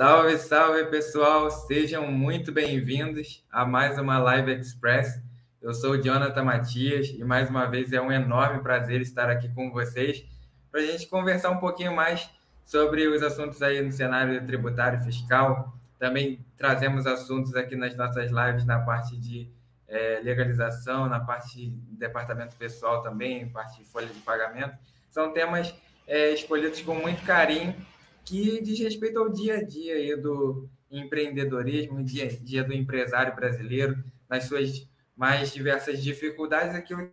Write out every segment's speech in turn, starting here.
Salve, salve pessoal, sejam muito bem-vindos a mais uma Live Express. Eu sou o Jonathan Matias e mais uma vez é um enorme prazer estar aqui com vocês para a gente conversar um pouquinho mais sobre os assuntos aí no cenário tributário e fiscal. Também trazemos assuntos aqui nas nossas lives na parte de é, legalização, na parte de departamento pessoal também, parte de folha de pagamento. São temas é, escolhidos com muito carinho que diz respeito ao dia a dia aí do empreendedorismo, dia a dia do empresário brasileiro, nas suas mais diversas dificuldades, aquilo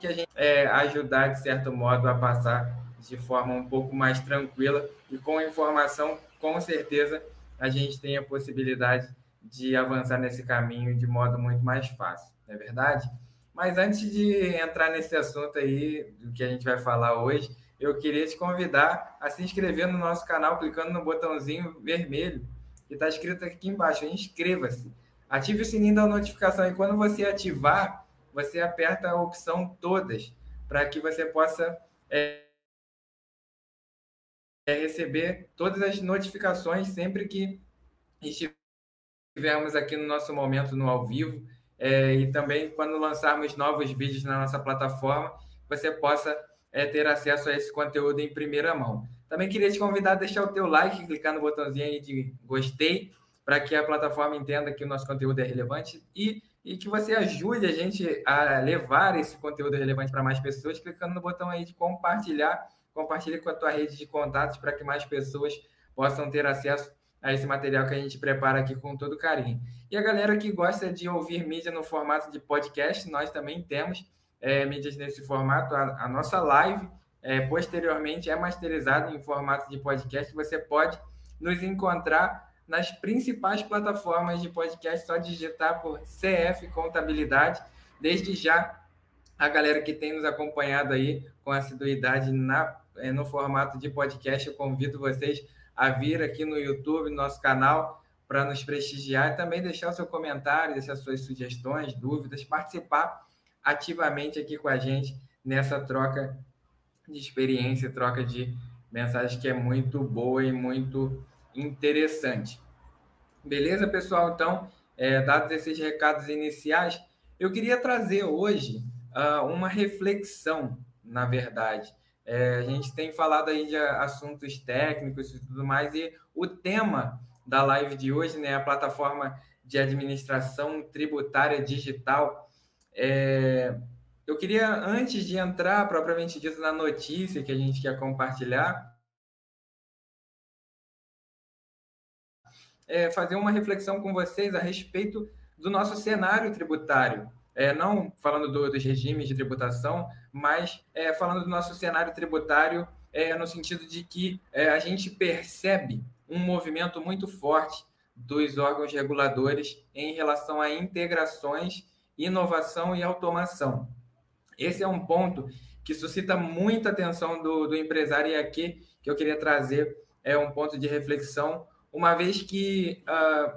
que a gente é, ajudar, de certo modo, a passar de forma um pouco mais tranquila e com informação, com certeza, a gente tem a possibilidade de avançar nesse caminho de modo muito mais fácil, não é verdade? Mas antes de entrar nesse assunto aí, do que a gente vai falar hoje, eu queria te convidar a se inscrever no nosso canal clicando no botãozinho vermelho que está escrito aqui embaixo. Inscreva-se. Ative o sininho da notificação e quando você ativar, você aperta a opção todas para que você possa é, é, receber todas as notificações sempre que estivermos aqui no nosso momento no ao vivo é, e também quando lançarmos novos vídeos na nossa plataforma, você possa é, ter acesso a esse conteúdo em primeira mão. Também queria te convidar a deixar o teu like, clicar no botãozinho aí de gostei, para que a plataforma entenda que o nosso conteúdo é relevante e, e que você ajude a gente a levar esse conteúdo relevante para mais pessoas, clicando no botão aí de compartilhar, compartilhe com a tua rede de contatos para que mais pessoas possam ter acesso a esse material que a gente prepara aqui com todo carinho. E a galera que gosta de ouvir mídia no formato de podcast, nós também temos é, mídias nesse formato. A, a nossa live, é, posteriormente, é masterizada em formato de podcast. Você pode nos encontrar nas principais plataformas de podcast, só digitar por CF Contabilidade. Desde já, a galera que tem nos acompanhado aí com assiduidade na, é, no formato de podcast, eu convido vocês a vir aqui no YouTube, no nosso canal, para nos prestigiar e também deixar o seu comentário, deixar suas sugestões, dúvidas, participar ativamente aqui com a gente nessa troca de experiência, troca de mensagens que é muito boa e muito interessante. Beleza, pessoal? Então, é, dados esses recados iniciais, eu queria trazer hoje uh, uma reflexão, na verdade. É, a gente tem falado aí de assuntos técnicos e tudo mais, e o tema da live de hoje, né, a plataforma de administração tributária digital, é, eu queria, antes de entrar propriamente dito na notícia que a gente quer compartilhar, é, fazer uma reflexão com vocês a respeito do nosso cenário tributário. É, não falando do, dos regimes de tributação, mas é, falando do nosso cenário tributário é, no sentido de que é, a gente percebe um movimento muito forte dos órgãos reguladores em relação a integrações inovação e automação. Esse é um ponto que suscita muita atenção do, do empresário e aqui que eu queria trazer é um ponto de reflexão, uma vez que, uh,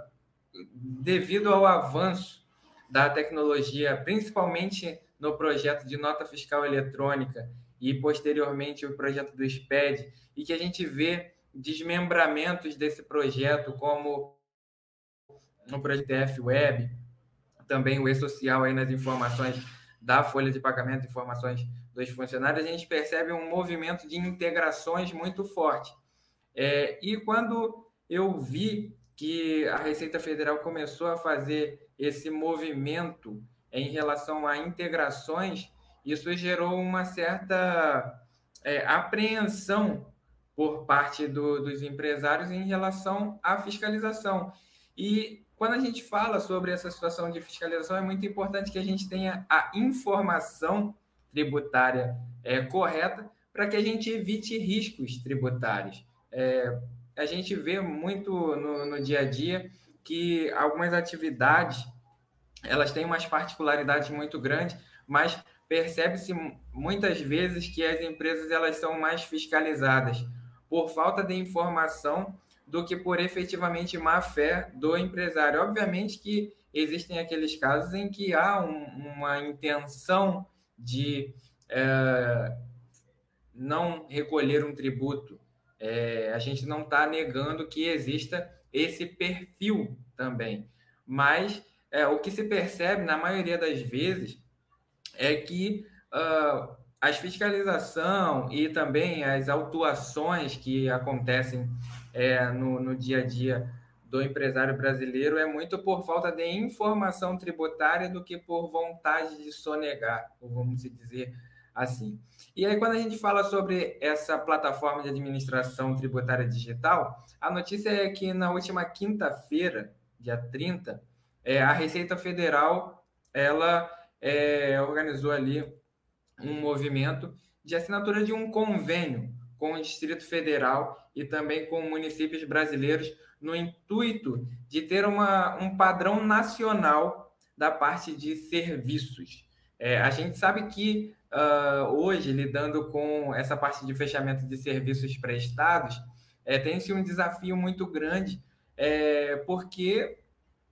devido ao avanço da tecnologia, principalmente no projeto de nota fiscal eletrônica e posteriormente o projeto do SPED, e que a gente vê desmembramentos desse projeto, como no projeto F-Web, também o e-social aí nas informações da folha de pagamento, informações dos funcionários, a gente percebe um movimento de integrações muito forte. É, e quando eu vi que a Receita Federal começou a fazer esse movimento em relação a integrações, isso gerou uma certa é, apreensão por parte do, dos empresários em relação à fiscalização. E quando a gente fala sobre essa situação de fiscalização, é muito importante que a gente tenha a informação tributária é, correta para que a gente evite riscos tributários. É, a gente vê muito no, no, dia a dia que algumas atividades elas têm umas particularidades muito grandes, mas percebe-se muitas vezes que as empresas elas são mais fiscalizadas por falta de informação do que por efetivamente má fé do empresário. Obviamente que existem aqueles casos em que há um, uma intenção de é, não recolher um tributo É, a gente não está negando que exista esse perfil também. Mas é, o que se percebe, na maioria das vezes, é que uh, as fiscalização e também as autuações que acontecem é, no, no dia a dia do empresário brasileiro é muito por falta de informação tributária do que por vontade de sonegar, vamos dizer assim. E aí, quando a gente fala sobre essa plataforma de administração tributária digital, a notícia é que na última quinta-feira, dia 30, é, a Receita Federal ela é, organizou ali um movimento de assinatura de um convênio com o Distrito Federal e também com municípios brasileiros no intuito de ter uma, um padrão nacional da parte de serviços. É, a gente sabe que uh, hoje, lidando com essa parte de fechamento de serviços prestados, é, tem-se um desafio muito grande, é, porque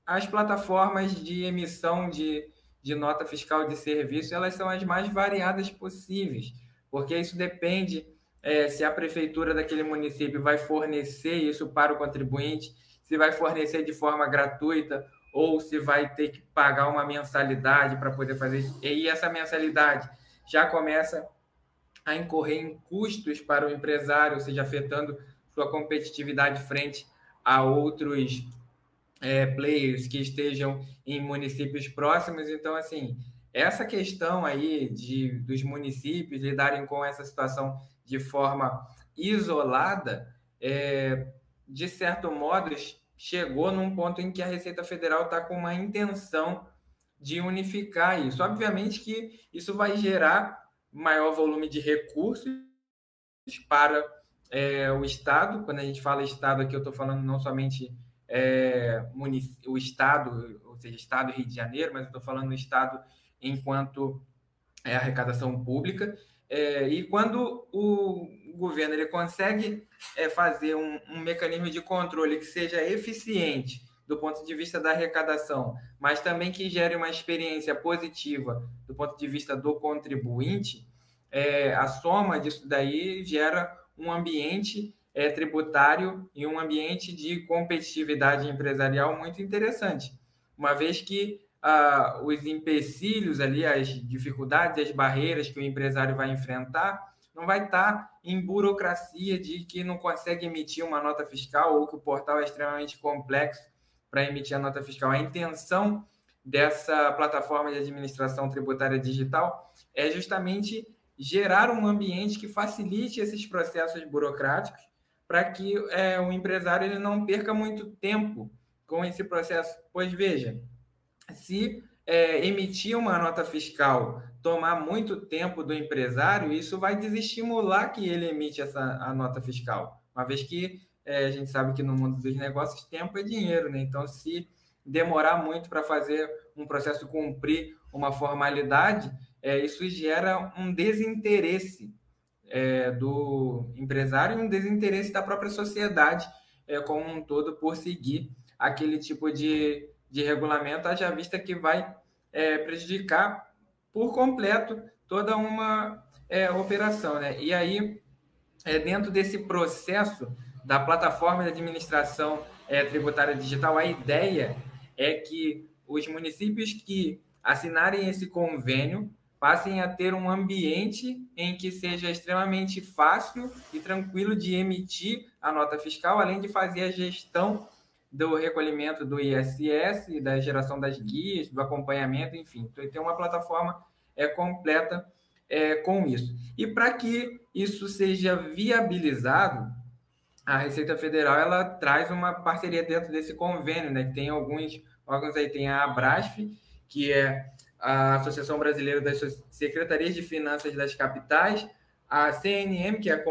as plataformas de emissão de, de nota fiscal de serviço elas são as mais variadas possíveis, porque isso depende é, se a prefeitura daquele município vai fornecer isso para o contribuinte, se vai fornecer de forma gratuita ou se vai ter que pagar uma mensalidade para poder fazer isso. E essa mensalidade já começa a incorrer em custos para o empresário, ou seja, afetando sua competitividade frente a outros é, players que estejam em municípios próximos. Então, assim, essa questão aí de dos municípios lidarem com essa situação de forma isolada, é, de certo modo, chegou num ponto em que a Receita Federal está com uma intenção de unificar isso. Obviamente que isso vai gerar maior volume de recursos para é, o Estado. Quando a gente fala Estado aqui, eu estou falando não somente é, o Estado, ou seja, Estado Rio de Janeiro, mas estou falando o Estado enquanto é, arrecadação pública. É, e quando o governo ele consegue é, fazer um, um, mecanismo de controle que seja eficiente do ponto de vista da arrecadação, mas também que gere uma experiência positiva do ponto de vista do contribuinte, é, a soma disso daí gera um ambiente é, tributário e um ambiente de competitividade empresarial muito interessante, uma vez que ah, os empecilhos ali, as dificuldades, as barreiras que o empresário vai enfrentar, não vai estar em burocracia de que não consegue emitir uma nota fiscal ou que o portal é extremamente complexo para emitir a nota fiscal. A intenção dessa plataforma de administração tributária digital é justamente gerar um ambiente que facilite esses processos burocráticos para que é, o empresário ele não perca muito tempo com esse processo. Pois veja, se é, emitir uma nota fiscal tomar muito tempo do empresário, isso vai desestimular que ele emite essa a nota fiscal, uma vez que é, a gente sabe que no mundo dos negócios tempo é dinheiro, né? Então, se demorar muito para fazer um processo cumprir uma formalidade, é, isso gera um desinteresse é, do empresário e um desinteresse da própria sociedade é, como um todo por seguir aquele tipo de, de regulamento, haja vista que vai é, prejudicar por completo toda uma é, operação. Né? E aí, é, dentro desse processo da plataforma de administração é, tributária digital, a ideia é que os municípios que assinarem esse convênio passem a ter um ambiente em que seja extremamente fácil e tranquilo de emitir a nota fiscal, além de fazer a gestão do recolhimento do ISS, da geração das guias, do acompanhamento, enfim. Então, tem uma plataforma é, completa é, com isso. E para que isso seja viabilizado, a Receita Federal ela traz uma parceria dentro desse convênio, né? Tem alguns órgãos aí, tem a Abrasf, que é a Associação Brasileira das Secretarias de Finanças das Capitais, a CNM, que é a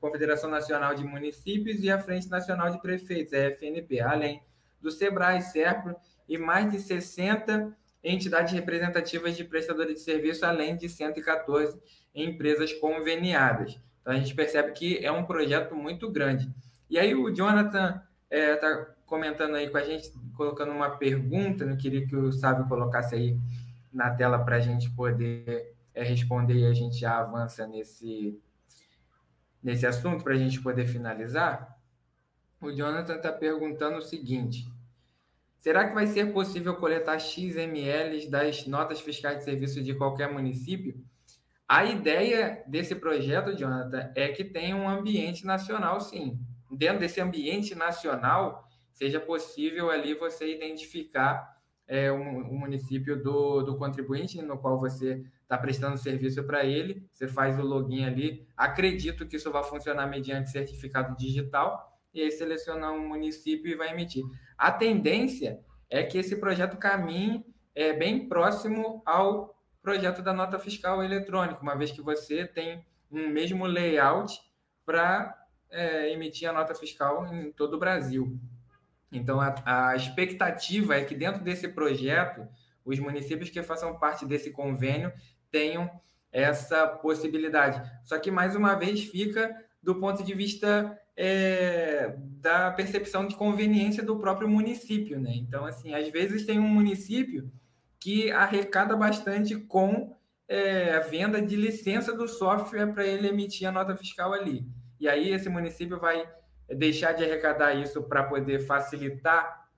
Confederação Nacional de Municípios, e a Frente Nacional de Prefeitos, a FNP, além do SEBRAE, SERPRO e mais de 60 entidades representativas de prestadores de serviço, além de 114 empresas conveniadas. Então, a gente percebe que é um projeto muito grande. E aí o Jonathan está é, tá comentando aí com a gente, colocando uma pergunta, eu queria que o Sábio colocasse aí na tela para a gente poder é, responder e a gente já avança nesse, nesse assunto para a gente poder finalizar, o Jonathan está perguntando o seguinte: será que vai ser possível coletar XMLs das notas fiscais de serviço de qualquer município? A ideia desse projeto, Jonathan, é que tenha um ambiente nacional, sim. Dentro desse ambiente nacional, seja possível ali você identificar é, o município do, do contribuinte no qual você está prestando serviço para ele. Você faz o login ali. Acredito que isso vai funcionar mediante certificado digital. E aí selecionar um município e vai emitir. A tendência é que esse projeto caminhe é, bem próximo ao projeto da nota fiscal eletrônica, uma vez que você tem um mesmo layout para é, emitir a nota fiscal em todo o Brasil. Então, a, a, expectativa é que dentro desse projeto, os municípios que façam parte desse convênio tenham essa possibilidade. Só que, mais uma vez, fica do ponto de vista é, da percepção de conveniência do próprio município. Né? Então, assim, às vezes tem um município que arrecada bastante com é, a venda de licença do software para ele emitir a nota fiscal ali. E aí esse município vai deixar de arrecadar isso para poder facilitar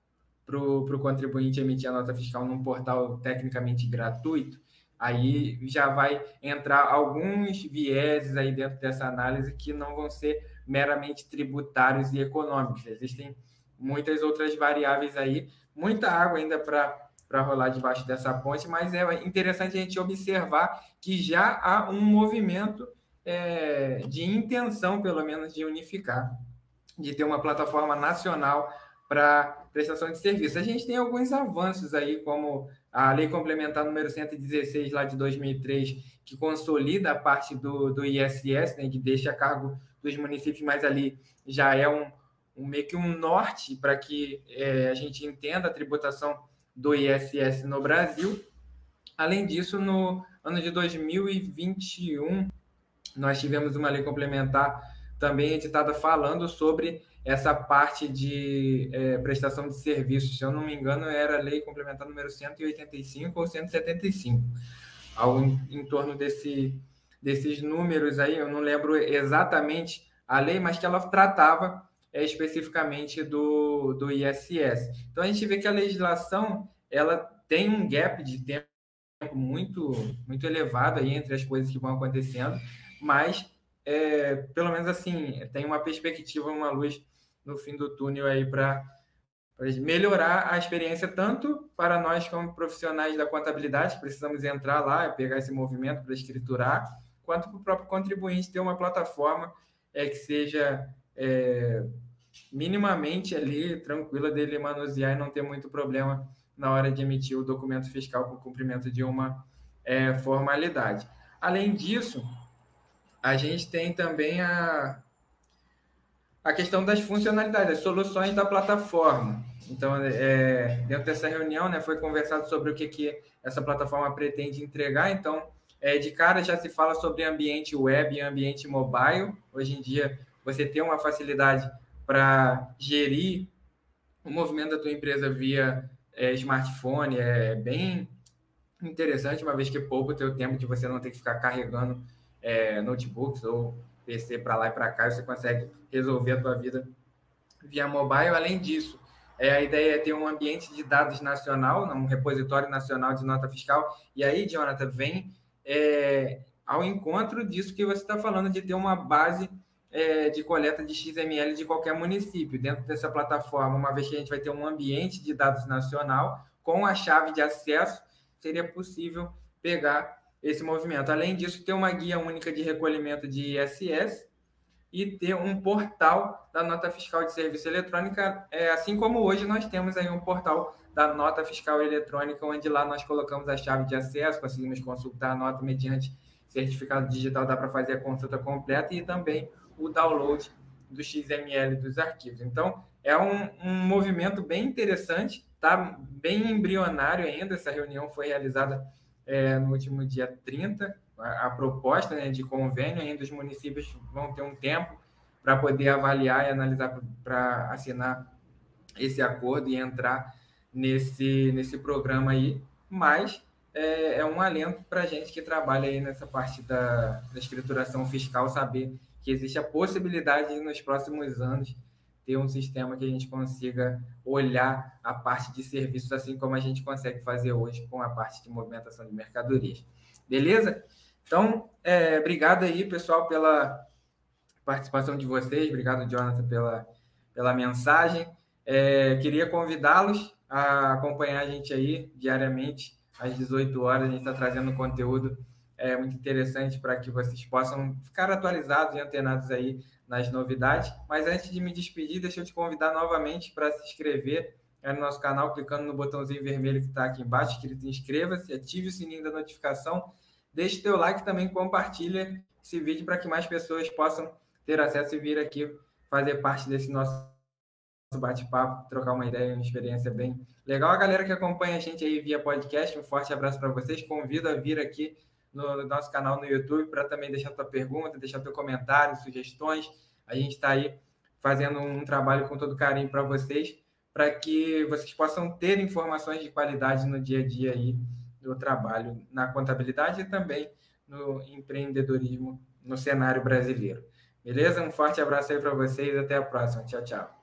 para o contribuinte emitir a nota fiscal num portal tecnicamente gratuito, aí já vai entrar alguns vieses aí dentro dessa análise que não vão ser meramente tributários e econômicos. Existem muitas outras variáveis aí, muita água ainda para para rolar debaixo dessa ponte, mas é interessante a gente observar que já há um movimento é, de intenção, pelo menos, de unificar, de ter uma plataforma nacional para prestação de serviço. A gente tem alguns avanços aí, como a Lei Complementar número 116, lá de 2003, que consolida a parte do, do ISS, né, que deixa a cargo dos municípios, mas ali já é um, um meio que um norte para que é, a gente entenda a tributação do ISS no Brasil. Além disso, no ano de 2021, nós tivemos uma lei complementar também editada falando sobre essa parte de é, prestação de serviços. Se eu não me engano, era a lei complementar número 185 ou 175, algo em, em torno desse, desses números aí. Eu não lembro exatamente a lei, mas que ela tratava é, especificamente do, do ISS. Então a gente vê que a legislação ela tem um gap de tempo muito muito elevado aí entre as coisas que vão acontecendo, mas é, pelo menos assim tem uma perspectiva, uma luz no fim do túnel aí para melhorar a experiência tanto para nós como profissionais da contabilidade, precisamos entrar lá, pegar esse movimento para escriturar, quanto para o próprio contribuinte ter uma plataforma é, que seja é, minimamente ali tranquila dele manusear e não ter muito problema na hora de emitir o documento fiscal com cumprimento de uma é, formalidade. Além disso, a gente tem também a, a questão das funcionalidades, as soluções da plataforma. Então, é, dentro dessa reunião, né, foi conversado sobre o que, que essa plataforma pretende entregar. Então, é, de cara já se fala sobre ambiente web e ambiente mobile. Hoje em dia, você tem uma facilidade para gerir o movimento da tua empresa via é, smartphone, é bem interessante, uma vez que poupa o teu tempo de você não ter que ficar carregando é, notebooks ou PC para lá e para cá, você consegue resolver a tua vida via mobile. Além disso, é, a ideia é ter um ambiente de dados nacional, um repositório nacional de nota fiscal. E aí, Jonathan, vem é, ao encontro disso que você está falando, de ter uma base é, de coleta de XML de qualquer município dentro dessa plataforma, uma vez que a gente vai ter um ambiente de dados nacional com a chave de acesso, seria possível pegar esse movimento. Além disso, ter uma guia única de recolhimento de ISS e ter um portal da nota fiscal de serviço eletrônica, é, assim como hoje nós temos aí um portal da nota fiscal eletrônica, onde lá nós colocamos a chave de acesso, conseguimos consultar a nota mediante certificado digital, dá para fazer a consulta completa e também o download do XML dos arquivos. Então, é um, um movimento bem interessante, está bem embrionário ainda. Essa reunião foi realizada é, no último dia 30. A, a proposta né, de convênio ainda os municípios vão ter um tempo para poder avaliar e analisar para assinar esse acordo e entrar nesse, nesse programa aí, mas é, é um alento para a gente que trabalha aí nessa parte da, da escrituração fiscal saber que existe a possibilidade de, nos próximos anos, ter um sistema que a gente consiga olhar a parte de serviços, assim como a gente consegue fazer hoje com a parte de movimentação de mercadorias. Beleza? Então, é, obrigado aí, pessoal, pela participação de vocês. Obrigado, Jonathan, pela, pela mensagem. É, queria convidá-los a acompanhar a gente aí diariamente, às 18 horas. A gente está trazendo conteúdo é, muito interessante para que vocês possam ficar atualizados e antenados aí nas novidades. Mas antes de me despedir, deixa eu te convidar novamente para se inscrever no nosso canal, clicando no botãozinho vermelho que está aqui embaixo, escrito inscreva-se, ative o sininho da notificação, deixe teu like também, compartilha esse vídeo para que mais pessoas possam ter acesso e vir aqui fazer parte desse nosso bate-papo, trocar uma ideia, uma experiência bem legal. A galera que acompanha a gente aí via podcast, um forte abraço para vocês. Convido a vir aqui no nosso canal no YouTube para também deixar tua pergunta, deixar teu comentário, sugestões. A gente está aí fazendo um trabalho com todo carinho para vocês, para que vocês possam ter informações de qualidade no dia a dia aí do trabalho na contabilidade e também no empreendedorismo no cenário brasileiro. Beleza? Um forte abraço aí para vocês. Até a próxima. Tchau, tchau.